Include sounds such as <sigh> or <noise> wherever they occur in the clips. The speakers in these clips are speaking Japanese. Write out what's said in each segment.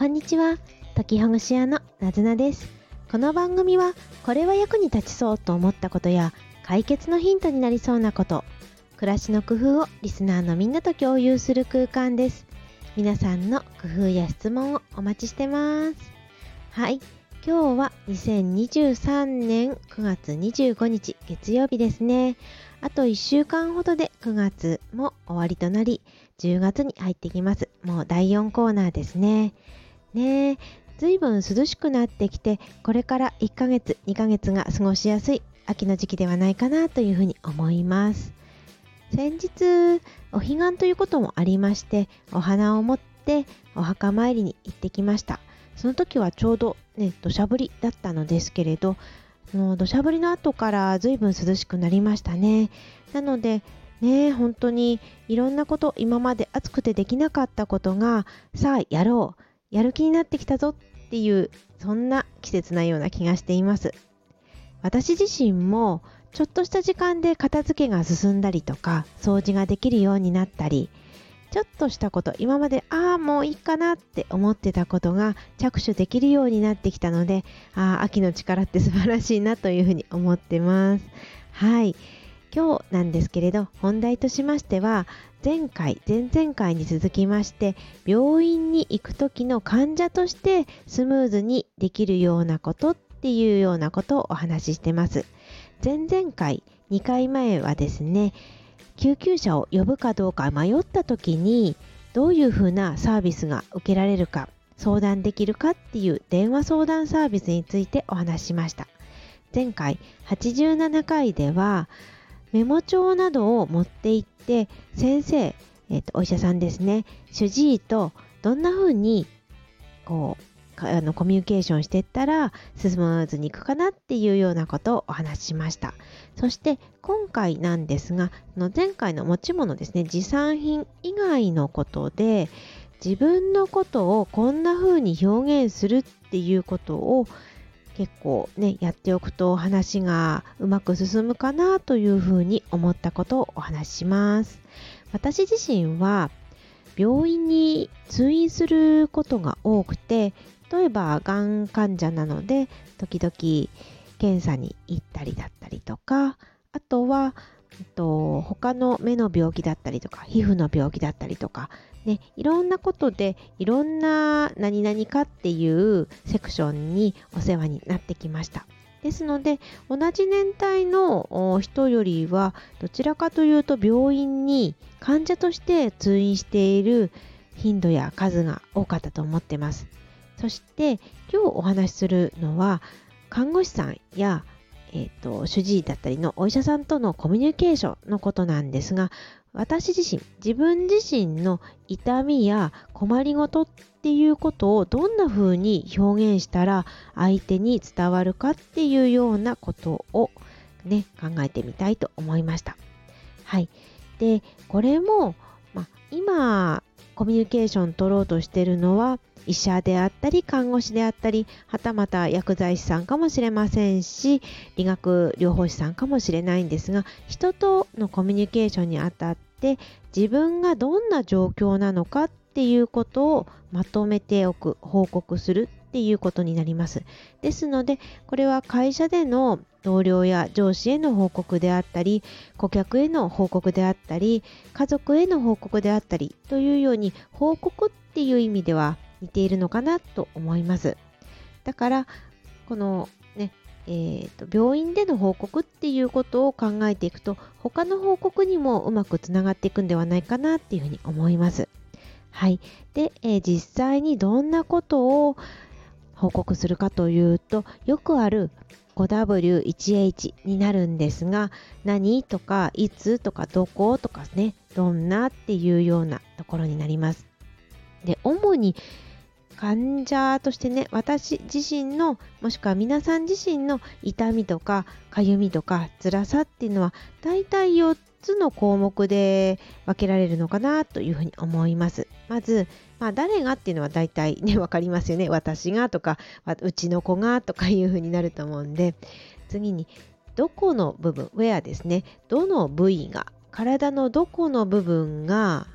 こんにちは。解きほぐし屋のなずなです。この番組はこれは役に立ちそうと思ったことや解決のヒントになりそうなこと暮らしの工夫をリスナーのみんなと共有する空間です。皆さんの工夫や質問をお待ちしてます。はい。今日は2023年9月25日月曜日ですね。あと1週間ほどで9月も終わりとなり10月に入ってきます。もう第4コーナーですね。ね。え随分涼しくなってきてこれから1ヶ月2ヶ月が過ごしやすい秋の時期ではないかなというふうに思います。先日お彼岸ということもありましてお花を持ってお墓参りに行ってきました。その時はちょうどね土砂降りだったのですけれどの土砂降りの後から随分涼しくなりましたね。なのでね本当にいろんなこと今まで暑くてできなかったことがさあやろう。やる気になってきたぞっていうそんな季節なような気がしています。私自身もちょっとした時間で片付けが進んだりとか掃除ができるようになったりちょっとしたこと今までああもういいかなって思ってたことが着手できるようになってきたのでああ秋の力って素晴らしいなというふうに思ってます。はい。今日なんですけれど本題としましては前回前々回に続きまして病院に行く時の患者としてスムーズにできるようなことっていうようなことをお話ししてます。前々回2回前はですね救急車を呼ぶかどうか迷った時にどういうふうなサービスが受けられるか相談できるかっていう電話相談サービスについてお話ししました。前回87回ではメモ帳などを持って行って先生、えーと、お医者さんですね。主治医とどんな風にこうあのコミュニケーションしていったらスムーズにいくかなっていうようなことをお話ししました。そして今回なんですがの前回の持ち物ですね持参品以外のことで自分のことをこんな風に表現するっていうことを結構ねやっておくと話がうまく進むかなというふうに思ったことをお話しします。私自身は病院に通院することが多くて例えばがん患者なので時々検査に行ったりだったりとかあとはえっと他の目の病気だったりとか皮膚の病気だったりとかね、いろんなことでいろんな何々かっていうセクションにお世話になってきました。ですので同じ年代の人よりはどちらかというと病院に患者として通院している頻度や数が多かったと思ってます。そして今日お話しするのは看護師さんやえーと、主治医だったりのお医者さんとのコミュニケーションのことなんですが私自身自分自身の痛みや困りごとっていうことをどんな風に表現したら相手に伝わるかっていうようなことをね考えてみたいと思いました。はい、でこれも、ま今コミュニケーション取ろうとしてるのは医者であったり看護師であったりはたまた薬剤師さんかもしれませんし理学療法士さんかもしれないんですが人とのコミュニケーションにあたって自分がどんな状況なのかっていうことをまとめておく報告するっていうことになります。ですのでこれは会社での同僚や上司への報告であったり顧客への報告であったり家族への報告であったりというように報告っていう意味では似ているのかなと思います。だからこのねえーと、病院での報告っていうことを考えていくと他の報告にもうまくつながっていくんではないかなっていうふうに思います。はい。で、えー、実際にどんなことを報告するかというとよくある 5W1H になるんですが何とかいつとかどことかねどんなっていうようなところになります。で主に患者としてね私自身のもしくは皆さん自身の痛みとかかゆみとか辛さっていうのは大体4つの項目で分けられるのかなというふうに思います。まず、まあ、誰がっていうのは大体ね <laughs> 分かりますよね。私がとかうちの子がとかいうふうになると思うんで。次にどこの部分ウェアですね。どの部位が体のどこの部分が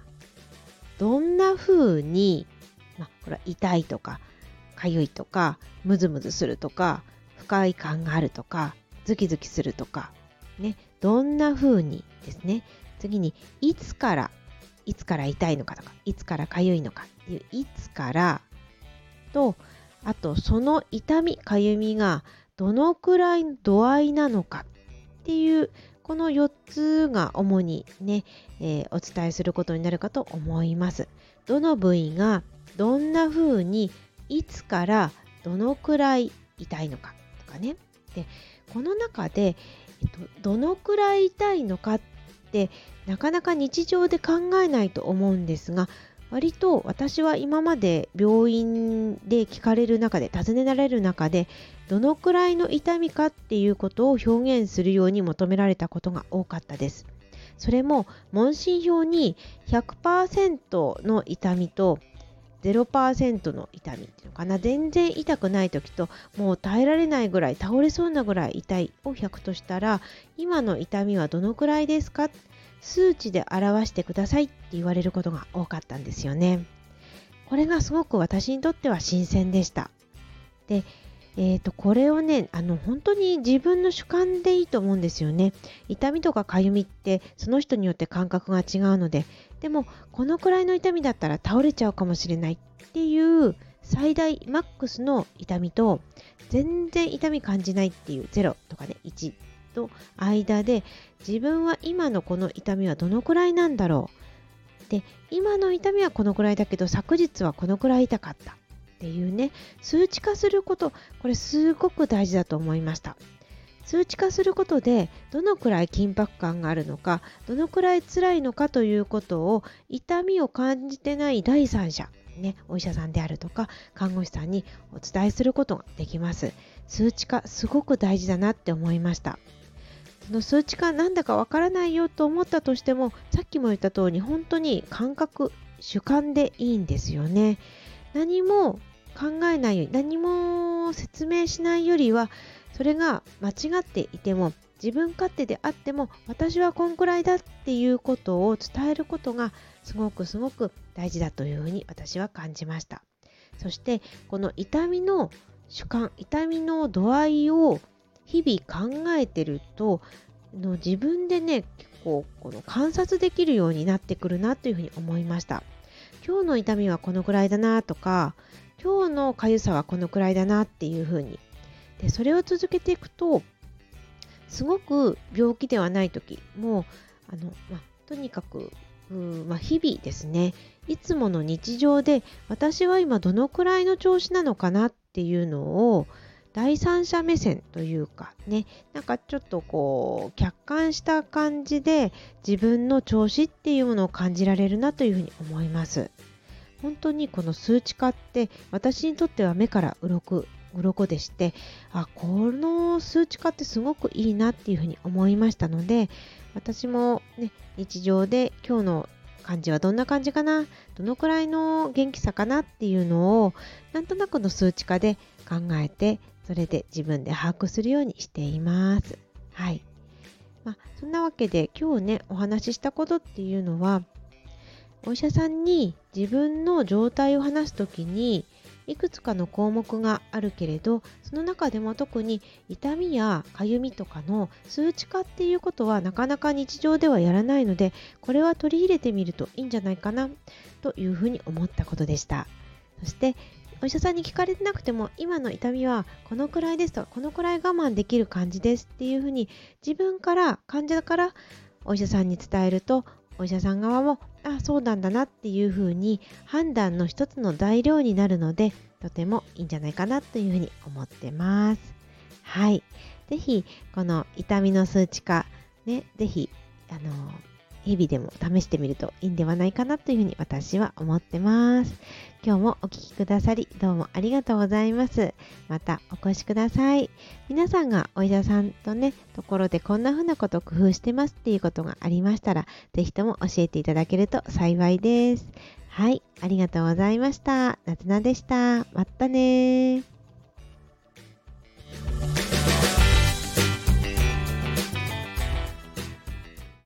どんな風にまあ、これは痛いとかかゆいとかムズムズするとか不快感があるとかズキズキするとかね。どんな風にですね。次にいつからいつから痛いのかとかいつからかゆいのかっていういつからとあとその痛みかゆみがどのくらいの度合いなのかっていうこの4つが主にね、えー、お伝えすることになるかと思います。どの部位がどんな風にいつからどのくらい痛いのかとかね。でこの中で、えっと、どのくらい痛いのかってなかなか日常で考えないと思うんですが割と私は今まで病院で聞かれる中で尋ねられる中でどのくらいの痛みかっていうことを表現するように求められたことが多かったです。それも問診票に100%の痛みと0%の痛みっていうのかな全然痛くない時ともう耐えられないぐらい倒れそうなぐらい痛いを100としたら今の痛みはどのくらいですか？数値で表してくださいって言われることが多かったんですよね。これがすごく私にとっては新鮮でした。で、えー、とこれをねあの本当に自分の主観でいいと思うんですよね痛みとかかゆみってその人によって感覚が違うのででもこのくらいの痛みだったら倒れちゃうかもしれないっていう最大マックスの痛みと全然痛み感じないっていう0とかね1と間で自分は今のこの痛みはどのくらいなんだろう。で今の痛みはこのくらいだけど昨日はこのくらい痛かったっていうね数値化することこれすごく大事だと思いました。数値化することでどのくらい緊迫感があるのかどのくらい辛いのかということを痛みを感じてない第三者ね、お医者さんであるとか看護師さんにお伝えすることができます。数値化すごく大事だなって思いました。その数値化なんだかわからないよと思ったとしてもさっきも言った通り本当に感覚主観でいいんですよね。何も考えないように何も説明しないよりはそれが間違っていても自分勝手であっても私はこんくらいだっていうことを伝えることがすごくすごく大事だというふうに私は感じました。そしてこの痛みの主観痛みの度合いを日々考えてるとの自分でね結構この観察できるようになってくるなというふうに思いました。今日の痛みはこのくらいだなとか今日のかゆさはこのくらいだなっていうふうにでそれを続けていくとすごく病気ではない時もあの、まとにかくま、日々ですねいつもの日常で私は今どのくらいの調子なのかなっていうのを第三者目線というかねなんかちょっとこう客観した感じで自分の調子っていうものを感じられるなというふうに思います。本当にこの数値化って私にとっては目から鱗鱗でしてあこの数値化ってすごくいいなっていうふうに思いましたので私もね日常で今日の感じはどんな感じかなどのくらいの元気さかなっていうのをなんとなくの数値化で考えてそれで自分で把握するようにしています。はい。まあ、そんなわけで今日ねお話ししたことっていうのはお医者さんに自分の状態を話す時にいくつかの項目があるけれどその中でも特に痛みやかゆみとかの数値化っていうことはなかなか日常ではやらないのでこれは取り入れてみるといいんじゃないかなというふうに思ったことでした。そしてお医者さんに聞かれてなくても今の痛みはこのくらいですとこのくらい我慢できる感じですっていうふうに自分から患者からお医者さんに伝えるとお医者さん側もあそうなんだなっていうふうに判断の一つの材料になるのでとてもいいんじゃないかなというふうに思ってます。はい。ぜひこの痛みの数値化ね、ぜひあの日々でも試してみるといいんではないかなというふうに私は思ってます。今日もお聴きくださりどうもありがとうございます。またお越しください。皆さんがお医者さんとね、ところでこんな風なこと工夫してますっていうことがありましたら、ぜひとも教えていただけると幸いです。はい、ありがとうございました。なつなでした。またね